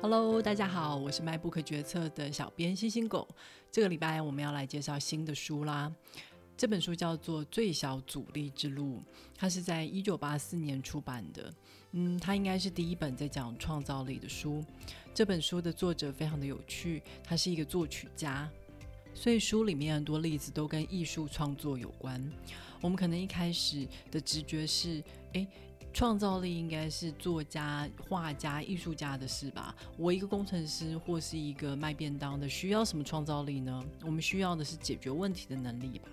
Hello，大家好，我是卖不可决策的小编星星狗。这个礼拜我们要来介绍新的书啦。这本书叫做《最小阻力之路》，它是在一九八四年出版的。嗯，它应该是第一本在讲创造力的书。这本书的作者非常的有趣，他是一个作曲家，所以书里面很多例子都跟艺术创作有关。我们可能一开始的直觉是，诶。创造力应该是作家、画家、艺术家的事吧？我一个工程师或是一个卖便当的，需要什么创造力呢？我们需要的是解决问题的能力吧？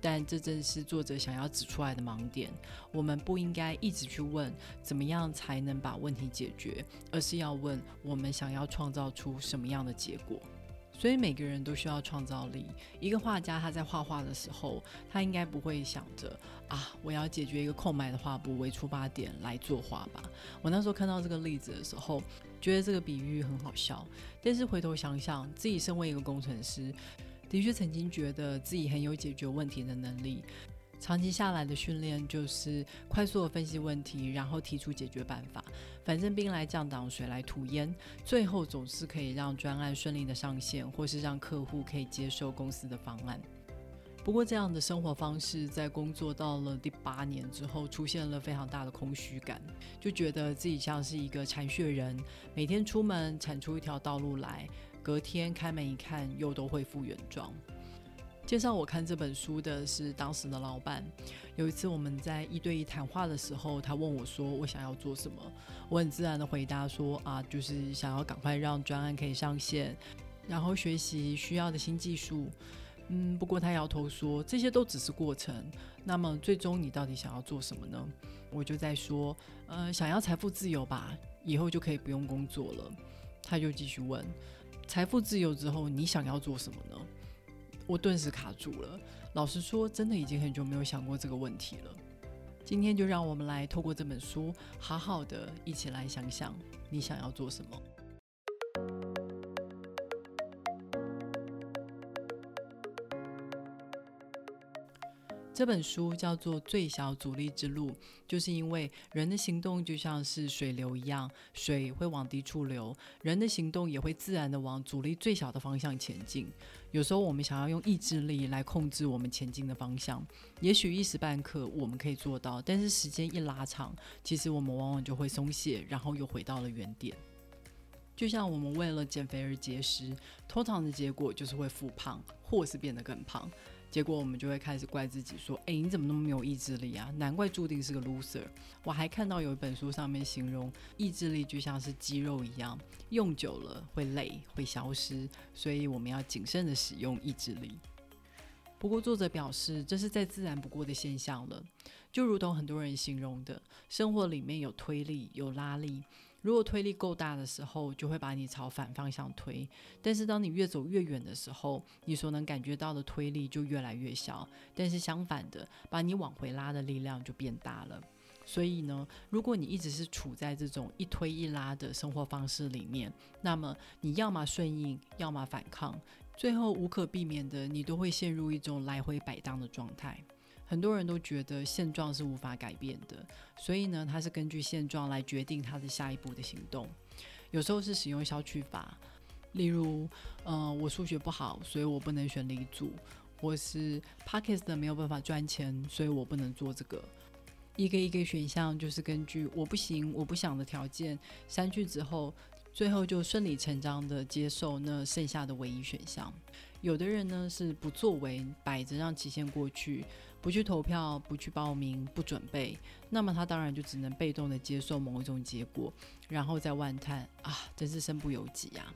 但这正是作者想要指出来的盲点。我们不应该一直去问怎么样才能把问题解决，而是要问我们想要创造出什么样的结果。所以每个人都需要创造力。一个画家他在画画的时候，他应该不会想着啊，我要解决一个空白的画布为出发点来作画吧。我那时候看到这个例子的时候，觉得这个比喻很好笑。但是回头想想，自己身为一个工程师，的确曾经觉得自己很有解决问题的能力。长期下来的训练就是快速的分析问题，然后提出解决办法。反正兵来将挡，水来土掩，最后总是可以让专案顺利的上线，或是让客户可以接受公司的方案。不过，这样的生活方式在工作到了第八年之后，出现了非常大的空虚感，就觉得自己像是一个铲雪人，每天出门铲出一条道路来，隔天开门一看，又都恢复原状。介绍我看这本书的是当时的老板。有一次我们在一对一谈话的时候，他问我说：“我想要做什么？”我很自然的回答说：“啊，就是想要赶快让专案可以上线，然后学习需要的新技术。”嗯，不过他摇头说：“这些都只是过程。那么最终你到底想要做什么呢？”我就在说：“呃，想要财富自由吧，以后就可以不用工作了。”他就继续问：“财富自由之后，你想要做什么呢？”我顿时卡住了。老实说，真的已经很久没有想过这个问题了。今天就让我们来透过这本书，好好的一起来想想，你想要做什么。这本书叫做《最小阻力之路》，就是因为人的行动就像是水流一样，水会往低处流，人的行动也会自然的往阻力最小的方向前进。有时候我们想要用意志力来控制我们前进的方向，也许一时半刻我们可以做到，但是时间一拉长，其实我们往往就会松懈，然后又回到了原点。就像我们为了减肥而节食，通常的结果就是会复胖，或是变得更胖。结果我们就会开始怪自己，说：“哎，你怎么那么没有意志力啊？难怪注定是个 loser。”我还看到有一本书上面形容，意志力就像是肌肉一样，用久了会累，会消失，所以我们要谨慎的使用意志力。不过，作者表示这是再自然不过的现象了，就如同很多人形容的，生活里面有推力，有拉力。如果推力够大的时候，就会把你朝反方向推；但是当你越走越远的时候，你所能感觉到的推力就越来越小。但是相反的，把你往回拉的力量就变大了。所以呢，如果你一直是处在这种一推一拉的生活方式里面，那么你要么顺应，要么反抗，最后无可避免的，你都会陷入一种来回摆荡的状态。很多人都觉得现状是无法改变的，所以呢，他是根据现状来决定他的下一步的行动。有时候是使用消去法，例如，嗯，我数学不好，所以我不能选理组；或是 parkist 没有办法赚钱，所以我不能做这个。一个一个选项就是根据我不行、我不想的条件删去之后，最后就顺理成章的接受那剩下的唯一选项。有的人呢是不作为，摆着让期限过去，不去投票、不去报名、不准备，那么他当然就只能被动的接受某一种结果，然后再万叹啊，真是身不由己呀。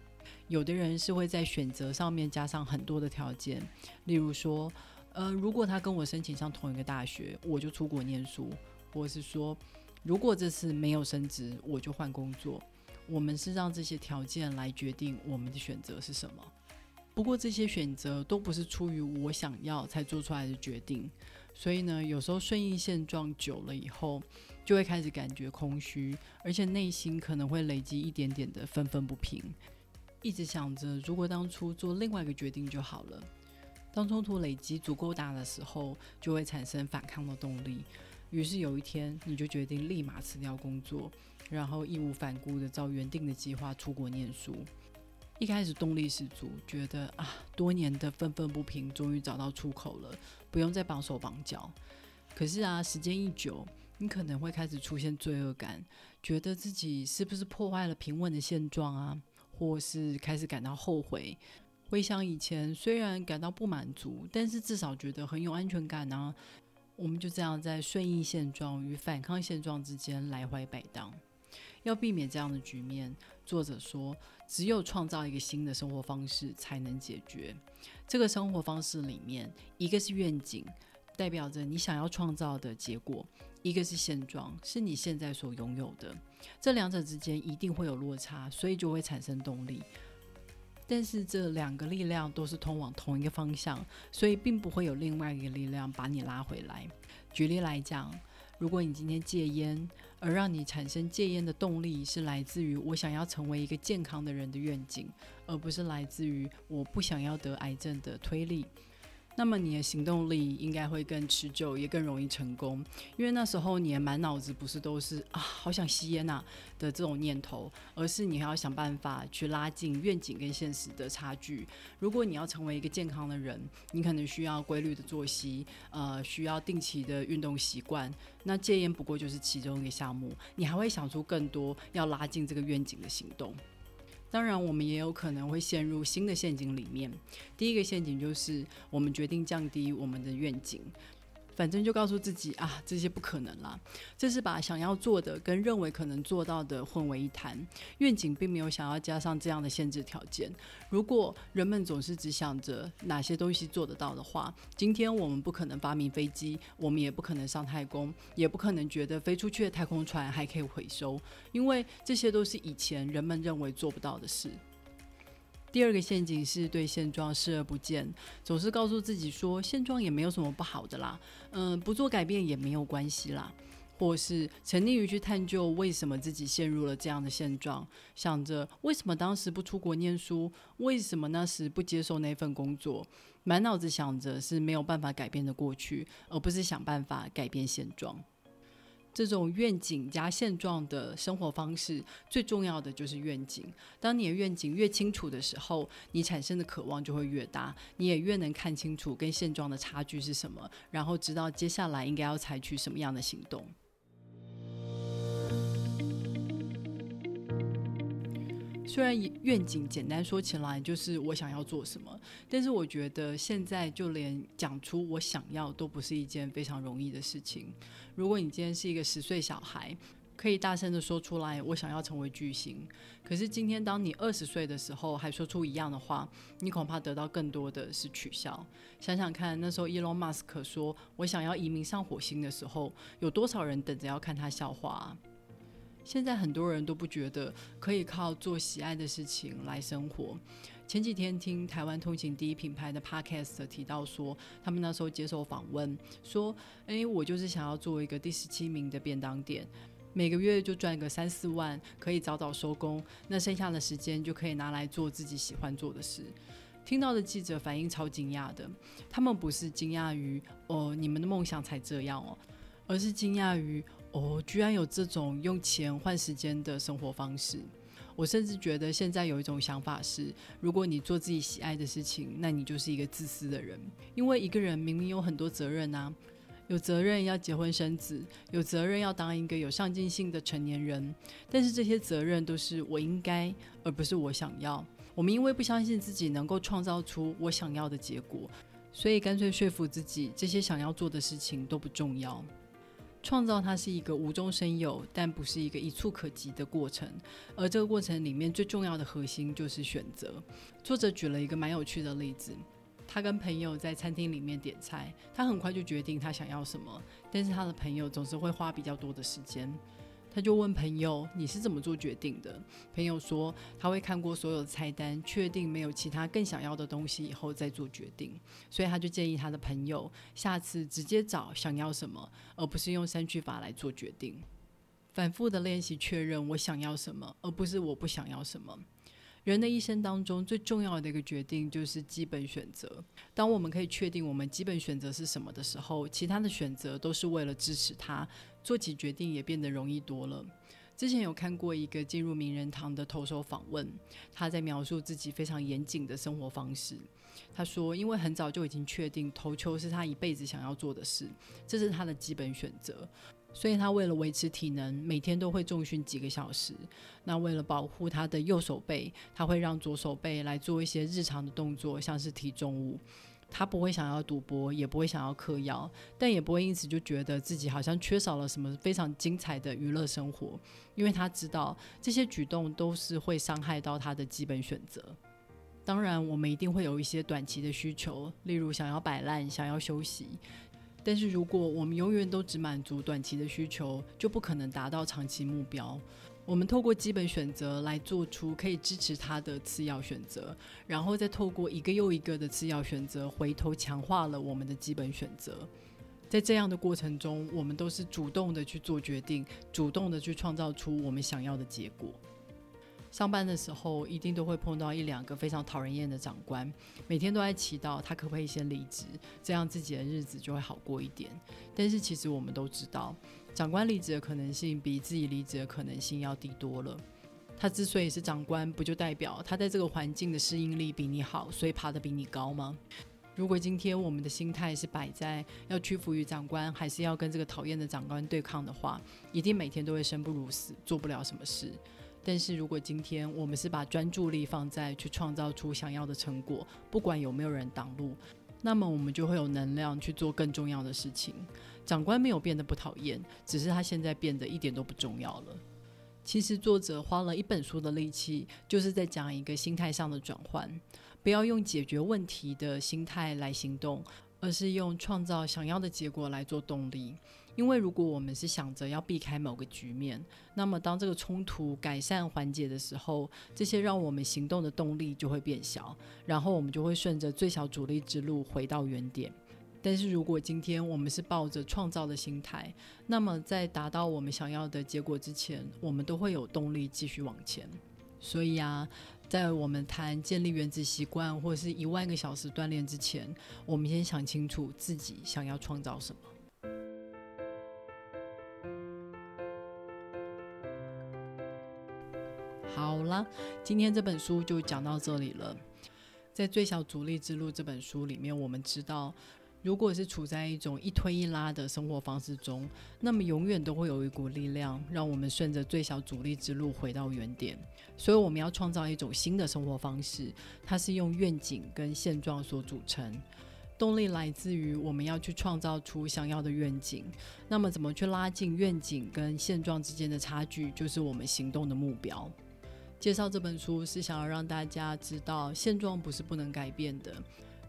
有的人是会在选择上面加上很多的条件，例如说。呃，如果他跟我申请上同一个大学，我就出国念书；或是说，如果这次没有升职，我就换工作。我们是让这些条件来决定我们的选择是什么。不过这些选择都不是出于我想要才做出来的决定，所以呢，有时候顺应现状久了以后，就会开始感觉空虚，而且内心可能会累积一点点的愤愤不平，一直想着如果当初做另外一个决定就好了。当冲突累积足够大的时候，就会产生反抗的动力。于是有一天，你就决定立马辞掉工作，然后义无反顾的照原定的计划出国念书。一开始动力十足，觉得啊，多年的愤愤不平终于找到出口了，不用再绑手绑脚。可是啊，时间一久，你可能会开始出现罪恶感，觉得自己是不是破坏了平稳的现状啊，或是开始感到后悔。回想以前，虽然感到不满足，但是至少觉得很有安全感啊。我们就这样在顺应现状与反抗现状之间来回摆荡。要避免这样的局面，作者说，只有创造一个新的生活方式才能解决。这个生活方式里面，一个是愿景，代表着你想要创造的结果；一个是现状，是你现在所拥有的。这两者之间一定会有落差，所以就会产生动力。但是这两个力量都是通往同一个方向，所以并不会有另外一个力量把你拉回来。举例来讲，如果你今天戒烟，而让你产生戒烟的动力是来自于我想要成为一个健康的人的愿景，而不是来自于我不想要得癌症的推力。那么你的行动力应该会更持久，也更容易成功，因为那时候你的满脑子不是都是啊，好想吸烟呐的这种念头，而是你还要想办法去拉近愿景跟现实的差距。如果你要成为一个健康的人，你可能需要规律的作息，呃，需要定期的运动习惯。那戒烟不过就是其中一个项目，你还会想出更多要拉近这个愿景的行动。当然，我们也有可能会陷入新的陷阱里面。第一个陷阱就是，我们决定降低我们的愿景。反正就告诉自己啊，这些不可能啦。这是把想要做的跟认为可能做到的混为一谈。愿景并没有想要加上这样的限制条件。如果人们总是只想着哪些东西做得到的话，今天我们不可能发明飞机，我们也不可能上太空，也不可能觉得飞出去的太空船还可以回收，因为这些都是以前人们认为做不到的事。第二个陷阱是对现状视而不见，总是告诉自己说现状也没有什么不好的啦，嗯，不做改变也没有关系啦，或是沉溺于去探究为什么自己陷入了这样的现状，想着为什么当时不出国念书，为什么那时不接受那份工作，满脑子想着是没有办法改变的过去，而不是想办法改变现状。这种愿景加现状的生活方式，最重要的就是愿景。当你的愿景越清楚的时候，你产生的渴望就会越大，你也越能看清楚跟现状的差距是什么，然后知道接下来应该要采取什么样的行动。虽然愿景简单说起来就是我想要做什么，但是我觉得现在就连讲出我想要都不是一件非常容易的事情。如果你今天是一个十岁小孩，可以大声的说出来我想要成为巨星，可是今天当你二十岁的时候还说出一样的话，你恐怕得到更多的是取笑。想想看，那时候伊隆马斯克说我想要移民上火星的时候，有多少人等着要看他笑话？现在很多人都不觉得可以靠做喜爱的事情来生活。前几天听台湾通勤第一品牌的 Podcast 提到说，他们那时候接受访问说：“诶，我就是想要做一个第十七名的便当店，每个月就赚个三四万，可以早早收工，那剩下的时间就可以拿来做自己喜欢做的事。”听到的记者反应超惊讶的，他们不是惊讶于哦你们的梦想才这样哦，而是惊讶于。哦，居然有这种用钱换时间的生活方式！我甚至觉得现在有一种想法是：如果你做自己喜爱的事情，那你就是一个自私的人。因为一个人明明有很多责任啊，有责任要结婚生子，有责任要当一个有上进心的成年人，但是这些责任都是我应该，而不是我想要。我们因为不相信自己能够创造出我想要的结果，所以干脆说服自己，这些想要做的事情都不重要。创造它是一个无中生有，但不是一个一触可及的过程。而这个过程里面最重要的核心就是选择。作者举了一个蛮有趣的例子：他跟朋友在餐厅里面点菜，他很快就决定他想要什么，但是他的朋友总是会花比较多的时间。他就问朋友：“你是怎么做决定的？”朋友说：“他会看过所有的菜单，确定没有其他更想要的东西以后再做决定。所以他就建议他的朋友下次直接找想要什么，而不是用删去法来做决定。反复的练习确认我想要什么，而不是我不想要什么。人的一生当中最重要的一个决定就是基本选择。当我们可以确定我们基本选择是什么的时候，其他的选择都是为了支持它，做起决定也变得容易多了。之前有看过一个进入名人堂的投手访问，他在描述自己非常严谨的生活方式。他说：“因为很早就已经确定投球是他一辈子想要做的事，这是他的基本选择。所以他为了维持体能，每天都会重训几个小时。那为了保护他的右手背，他会让左手背来做一些日常的动作，像是提重物。”他不会想要赌博，也不会想要嗑药，但也不会因此就觉得自己好像缺少了什么非常精彩的娱乐生活，因为他知道这些举动都是会伤害到他的基本选择。当然，我们一定会有一些短期的需求，例如想要摆烂、想要休息。但是如果我们永远都只满足短期的需求，就不可能达到长期目标。我们透过基本选择来做出可以支持他的次要选择，然后再透过一个又一个的次要选择，回头强化了我们的基本选择。在这样的过程中，我们都是主动的去做决定，主动的去创造出我们想要的结果。上班的时候，一定都会碰到一两个非常讨人厌的长官，每天都在祈祷他可不可以先离职，这样自己的日子就会好过一点。但是其实我们都知道，长官离职的可能性比自己离职的可能性要低多了。他之所以是长官，不就代表他在这个环境的适应力比你好，所以爬得比你高吗？如果今天我们的心态是摆在要屈服于长官，还是要跟这个讨厌的长官对抗的话，一定每天都会生不如死，做不了什么事。但是如果今天我们是把专注力放在去创造出想要的成果，不管有没有人挡路，那么我们就会有能量去做更重要的事情。长官没有变得不讨厌，只是他现在变得一点都不重要了。其实作者花了一本书的力气，就是在讲一个心态上的转换，不要用解决问题的心态来行动，而是用创造想要的结果来做动力。因为如果我们是想着要避开某个局面，那么当这个冲突改善缓解的时候，这些让我们行动的动力就会变小，然后我们就会顺着最小阻力之路回到原点。但是如果今天我们是抱着创造的心态，那么在达到我们想要的结果之前，我们都会有动力继续往前。所以啊，在我们谈建立原子习惯或者是一万个小时锻炼之前，我们先想清楚自己想要创造什么。好啦，今天这本书就讲到这里了。在《最小阻力之路》这本书里面，我们知道，如果是处在一种一推一拉的生活方式中，那么永远都会有一股力量，让我们顺着最小阻力之路回到原点。所以，我们要创造一种新的生活方式，它是用愿景跟现状所组成。动力来自于我们要去创造出想要的愿景。那么，怎么去拉近愿景跟现状之间的差距，就是我们行动的目标。介绍这本书是想要让大家知道，现状不是不能改变的。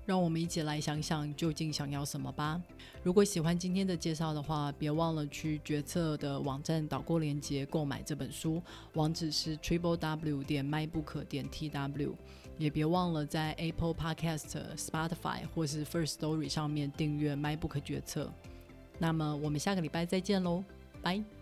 让我们一起来想想，究竟想要什么吧。如果喜欢今天的介绍的话，别忘了去决策的网站导购链接购买这本书，网址是 triple w 点 mybook 点 tw。也别忘了在 Apple Podcast、Spotify 或是 First Story 上面订阅 MyBook 决策。那么我们下个礼拜再见喽，拜。